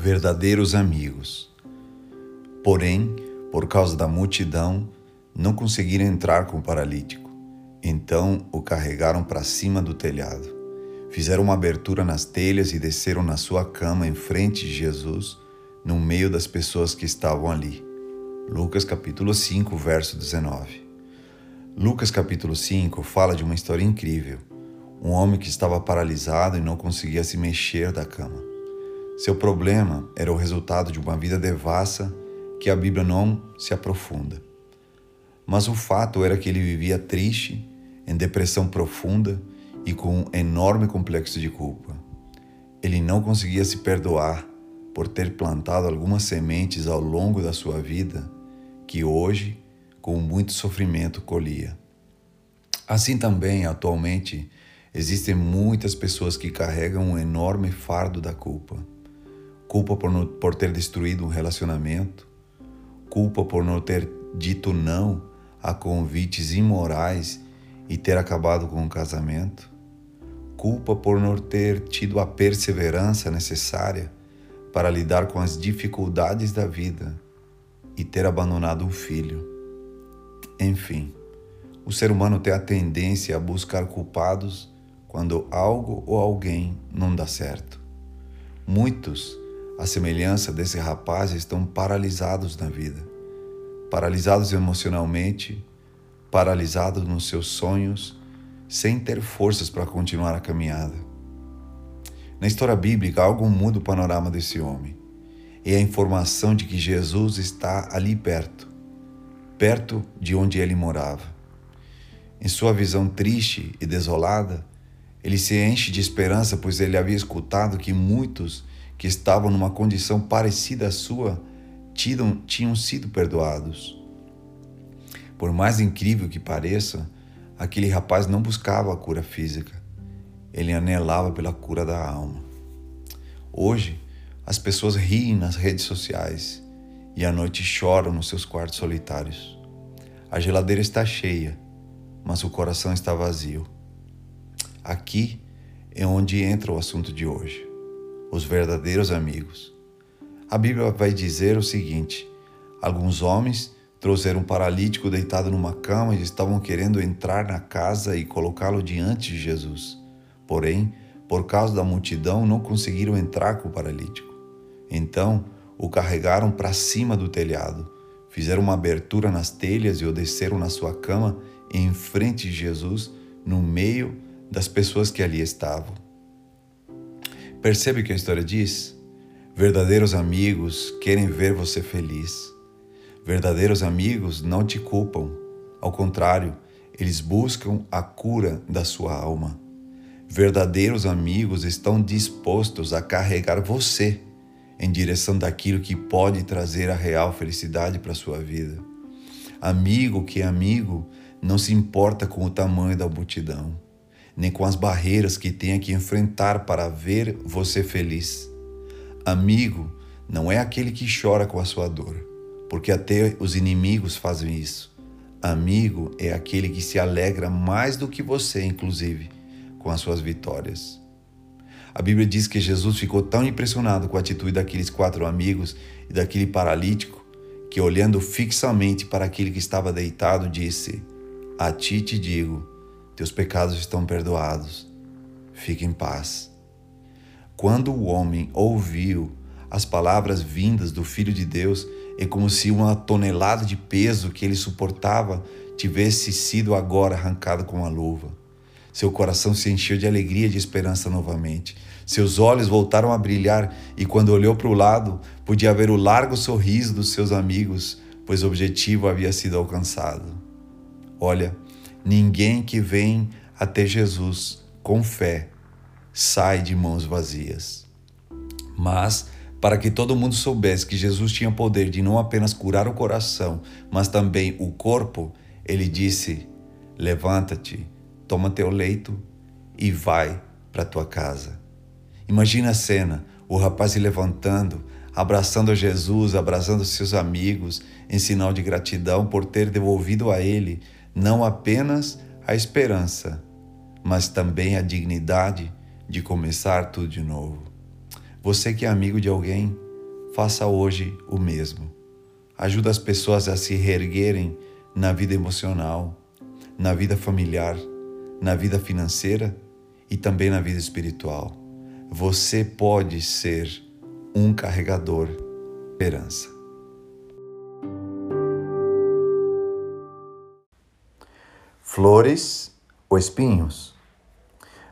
verdadeiros amigos. Porém, por causa da multidão, não conseguiram entrar com o paralítico. Então o carregaram para cima do telhado. Fizeram uma abertura nas telhas e desceram na sua cama em frente de Jesus, no meio das pessoas que estavam ali. Lucas capítulo 5, verso 19. Lucas capítulo 5 fala de uma história incrível. Um homem que estava paralisado e não conseguia se mexer da cama. Seu problema era o resultado de uma vida devassa que a Bíblia não se aprofunda. Mas o fato era que ele vivia triste, em depressão profunda e com um enorme complexo de culpa. Ele não conseguia se perdoar por ter plantado algumas sementes ao longo da sua vida que hoje, com muito sofrimento, colhia. Assim também, atualmente, existem muitas pessoas que carregam um enorme fardo da culpa culpa por, não, por ter destruído um relacionamento, culpa por não ter dito não a convites imorais e ter acabado com o casamento, culpa por não ter tido a perseverança necessária para lidar com as dificuldades da vida e ter abandonado um filho. Enfim, o ser humano tem a tendência a buscar culpados quando algo ou alguém não dá certo. Muitos a semelhança desse rapaz, estão paralisados na vida, paralisados emocionalmente, paralisados nos seus sonhos, sem ter forças para continuar a caminhada. Na história bíblica, algo muda o panorama desse homem. É a informação de que Jesus está ali perto, perto de onde ele morava. Em sua visão triste e desolada, ele se enche de esperança, pois ele havia escutado que muitos que estavam numa condição parecida à sua tinham, tinham sido perdoados. Por mais incrível que pareça, aquele rapaz não buscava a cura física, ele anelava pela cura da alma. Hoje, as pessoas riem nas redes sociais e à noite choram nos seus quartos solitários. A geladeira está cheia, mas o coração está vazio. Aqui é onde entra o assunto de hoje os verdadeiros amigos. A Bíblia vai dizer o seguinte: alguns homens trouxeram um paralítico deitado numa cama e estavam querendo entrar na casa e colocá-lo diante de Jesus. Porém, por causa da multidão, não conseguiram entrar com o paralítico. Então, o carregaram para cima do telhado, fizeram uma abertura nas telhas e o desceram na sua cama em frente de Jesus, no meio das pessoas que ali estavam. Percebe o que a história diz? Verdadeiros amigos querem ver você feliz. Verdadeiros amigos não te culpam. Ao contrário, eles buscam a cura da sua alma. Verdadeiros amigos estão dispostos a carregar você em direção daquilo que pode trazer a real felicidade para sua vida. Amigo que é amigo não se importa com o tamanho da multidão nem com as barreiras que tenha que enfrentar para ver você feliz. Amigo não é aquele que chora com a sua dor, porque até os inimigos fazem isso. Amigo é aquele que se alegra mais do que você, inclusive, com as suas vitórias. A Bíblia diz que Jesus ficou tão impressionado com a atitude daqueles quatro amigos e daquele paralítico que, olhando fixamente para aquele que estava deitado, disse: A ti te digo teus pecados estão perdoados. Fique em paz. Quando o homem ouviu as palavras vindas do Filho de Deus, é como se uma tonelada de peso que ele suportava tivesse sido agora arrancado com uma luva. Seu coração se encheu de alegria e de esperança novamente. Seus olhos voltaram a brilhar e, quando olhou para o lado, podia ver o largo sorriso dos seus amigos, pois o objetivo havia sido alcançado. Olha, Ninguém que vem até Jesus com fé sai de mãos vazias. Mas, para que todo mundo soubesse que Jesus tinha poder de não apenas curar o coração, mas também o corpo, ele disse: Levanta-te, toma teu leito e vai para tua casa. Imagina a cena: o rapaz se levantando, abraçando Jesus, abraçando seus amigos, em sinal de gratidão por ter devolvido a ele não apenas a esperança, mas também a dignidade de começar tudo de novo. Você que é amigo de alguém, faça hoje o mesmo. Ajuda as pessoas a se reerguerem na vida emocional, na vida familiar, na vida financeira e também na vida espiritual. Você pode ser um carregador de esperança. Flores ou espinhos?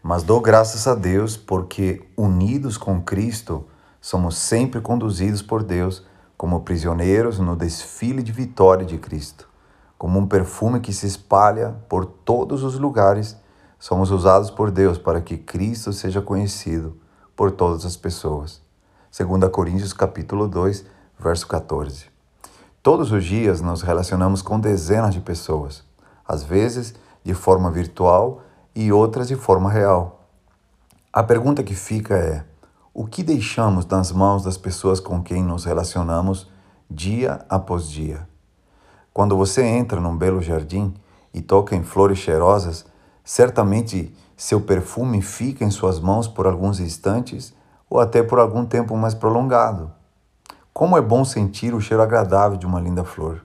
Mas dou graças a Deus porque, unidos com Cristo, somos sempre conduzidos por Deus como prisioneiros no desfile de vitória de Cristo. Como um perfume que se espalha por todos os lugares, somos usados por Deus para que Cristo seja conhecido por todas as pessoas. 2 Coríntios capítulo 2, verso 14. Todos os dias nos relacionamos com dezenas de pessoas, às vezes de forma virtual e outras de forma real. A pergunta que fica é: o que deixamos nas mãos das pessoas com quem nos relacionamos dia após dia? Quando você entra num belo jardim e toca em flores cheirosas, certamente seu perfume fica em suas mãos por alguns instantes ou até por algum tempo mais prolongado. Como é bom sentir o cheiro agradável de uma linda flor,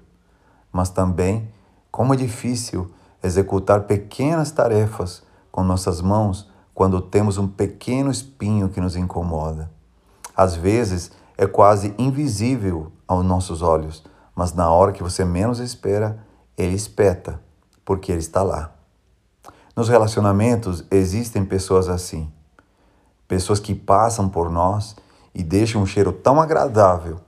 mas também como é difícil executar pequenas tarefas com nossas mãos quando temos um pequeno espinho que nos incomoda. Às vezes é quase invisível aos nossos olhos, mas na hora que você menos espera, ele espeta, porque ele está lá. Nos relacionamentos existem pessoas assim. Pessoas que passam por nós e deixam um cheiro tão agradável,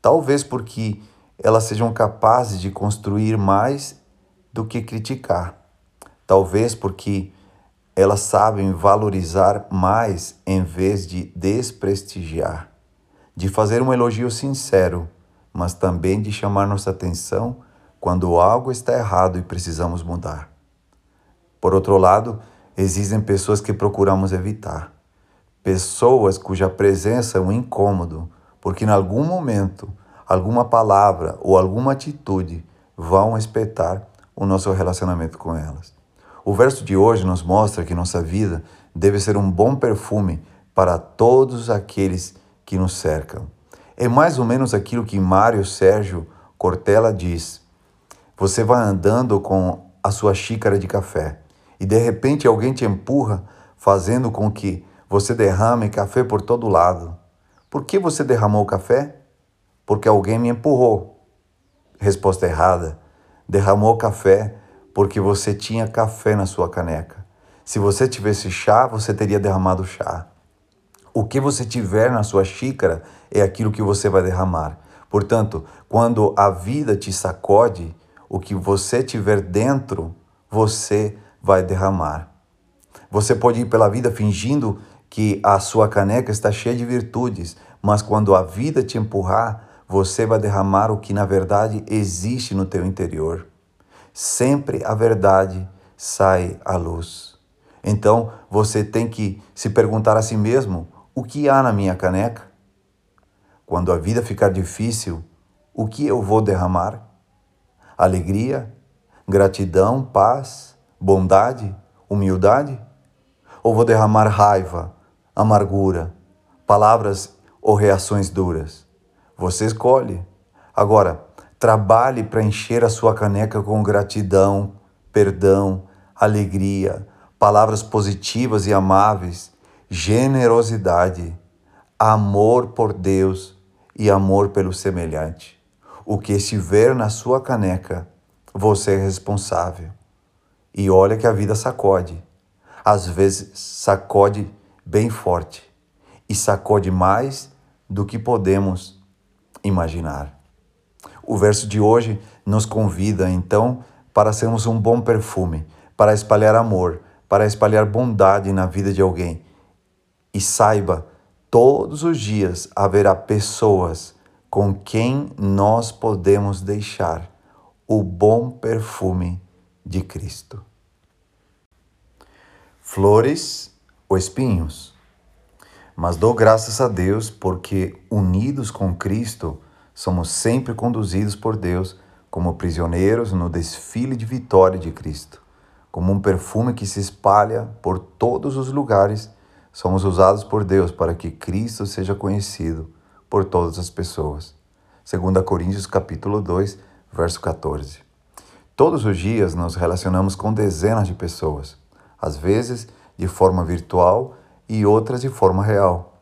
talvez porque elas sejam capazes de construir mais do que criticar. Talvez porque elas sabem valorizar mais em vez de desprestigiar, de fazer um elogio sincero mas também de chamar nossa atenção quando algo está errado e precisamos mudar. Por outro lado, existem pessoas que procuramos evitar. Pessoas cuja presença é um incômodo, porque em algum momento, alguma palavra ou alguma atitude vão espetar o nosso relacionamento com elas. O verso de hoje nos mostra que nossa vida deve ser um bom perfume para todos aqueles que nos cercam. É mais ou menos aquilo que Mário Sérgio Cortella diz. Você vai andando com a sua xícara de café e de repente alguém te empurra, fazendo com que você derrame café por todo lado. Por que você derramou o café? Porque alguém me empurrou. Resposta errada. Derramou café porque você tinha café na sua caneca. Se você tivesse chá, você teria derramado chá. O que você tiver na sua xícara é aquilo que você vai derramar. Portanto, quando a vida te sacode, o que você tiver dentro, você vai derramar. Você pode ir pela vida fingindo que a sua caneca está cheia de virtudes, mas quando a vida te empurrar, você vai derramar o que na verdade existe no teu interior. Sempre a verdade sai à luz. Então, você tem que se perguntar a si mesmo: o que há na minha caneca? Quando a vida ficar difícil, o que eu vou derramar? Alegria, gratidão, paz, bondade, humildade? Ou vou derramar raiva, amargura, palavras ou reações duras? Você escolhe. Agora, trabalhe para encher a sua caneca com gratidão, perdão, alegria, palavras positivas e amáveis generosidade, amor por Deus e amor pelo semelhante. O que estiver na sua caneca, você é responsável. E olha que a vida sacode. Às vezes sacode bem forte e sacode mais do que podemos imaginar. O verso de hoje nos convida então para sermos um bom perfume, para espalhar amor, para espalhar bondade na vida de alguém e saiba, todos os dias haverá pessoas com quem nós podemos deixar o bom perfume de Cristo. Flores ou espinhos? Mas dou graças a Deus porque, unidos com Cristo, somos sempre conduzidos por Deus como prisioneiros no desfile de vitória de Cristo, como um perfume que se espalha por todos os lugares somos usados por Deus para que Cristo seja conhecido por todas as pessoas. 2 Coríntios capítulo 2, verso 14. Todos os dias nos relacionamos com dezenas de pessoas, às vezes de forma virtual e outras de forma real.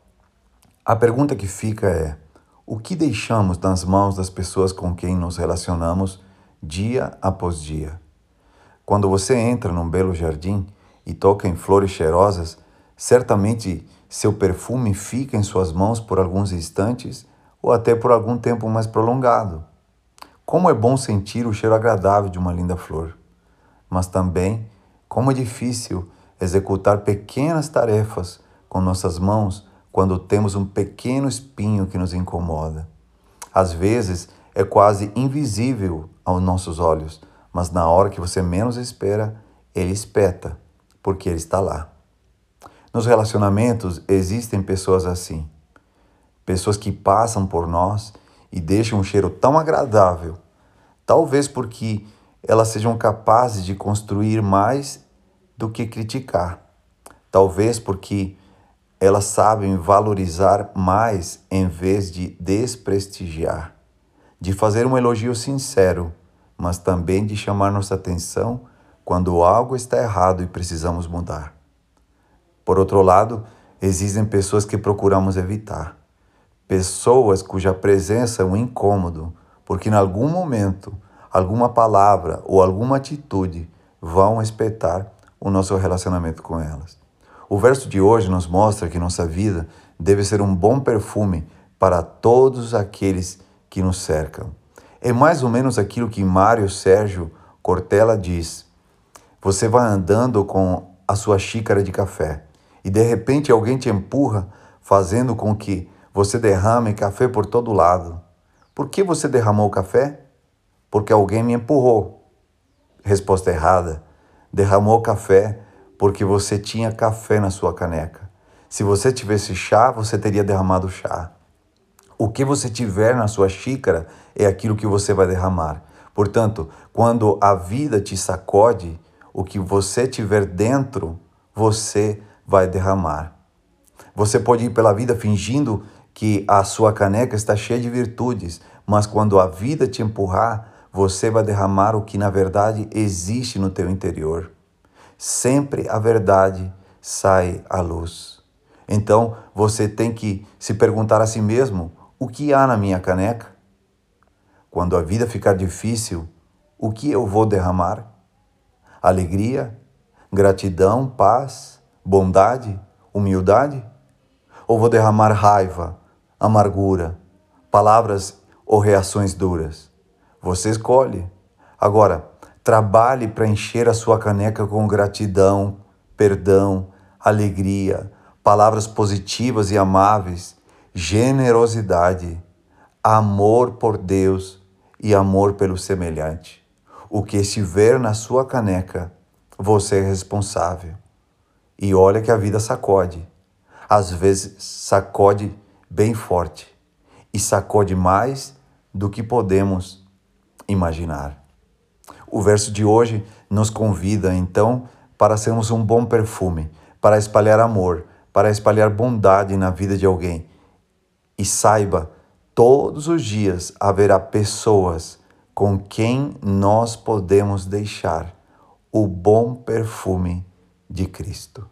A pergunta que fica é: o que deixamos nas mãos das pessoas com quem nos relacionamos dia após dia? Quando você entra num belo jardim e toca em flores cheirosas, certamente seu perfume fica em suas mãos por alguns instantes ou até por algum tempo mais prolongado. Como é bom sentir o cheiro agradável de uma linda flor, mas também como é difícil executar pequenas tarefas com nossas mãos quando temos um pequeno espinho que nos incomoda. Às vezes é quase invisível aos nossos olhos, mas na hora que você menos espera, ele espeta, porque ele está lá. Nos relacionamentos existem pessoas assim. Pessoas que passam por nós e deixam um cheiro tão agradável, talvez porque elas sejam capazes de construir mais do que criticar. Talvez porque elas sabem valorizar mais em vez de desprestigiar, de fazer um elogio sincero, mas também de chamar nossa atenção quando algo está errado e precisamos mudar. Por outro lado, existem pessoas que procuramos evitar, pessoas cuja presença é um incômodo, porque em algum momento, alguma palavra ou alguma atitude vão espetar o nosso relacionamento com elas. O verso de hoje nos mostra que nossa vida deve ser um bom perfume para todos aqueles que nos cercam. É mais ou menos aquilo que Mário Sérgio Cortella diz. Você vai andando com a sua xícara de café e de repente alguém te empurra, fazendo com que você derrame café por todo lado. Por que você derramou o café? Porque alguém me empurrou. Resposta errada derramou café porque você tinha café na sua caneca. Se você tivesse chá, você teria derramado chá. O que você tiver na sua xícara é aquilo que você vai derramar. Portanto, quando a vida te sacode, o que você tiver dentro, você vai derramar. Você pode ir pela vida fingindo que a sua caneca está cheia de virtudes, mas quando a vida te empurrar, você vai derramar o que na verdade existe no teu interior. Sempre a verdade sai à luz. Então você tem que se perguntar a si mesmo: o que há na minha caneca? Quando a vida ficar difícil, o que eu vou derramar? Alegria, gratidão, paz, bondade, humildade? Ou vou derramar raiva, amargura, palavras ou reações duras? Você escolhe. Agora, trabalhe para encher a sua caneca com gratidão, perdão, alegria, palavras positivas e amáveis, generosidade, amor por Deus e amor pelo semelhante. O que estiver na sua caneca, você é responsável. E olha que a vida sacode. Às vezes sacode bem forte e sacode mais do que podemos imaginar. O verso de hoje nos convida, então, para sermos um bom perfume, para espalhar amor, para espalhar bondade na vida de alguém. E saiba, todos os dias haverá pessoas com quem nós podemos deixar o bom perfume de Cristo.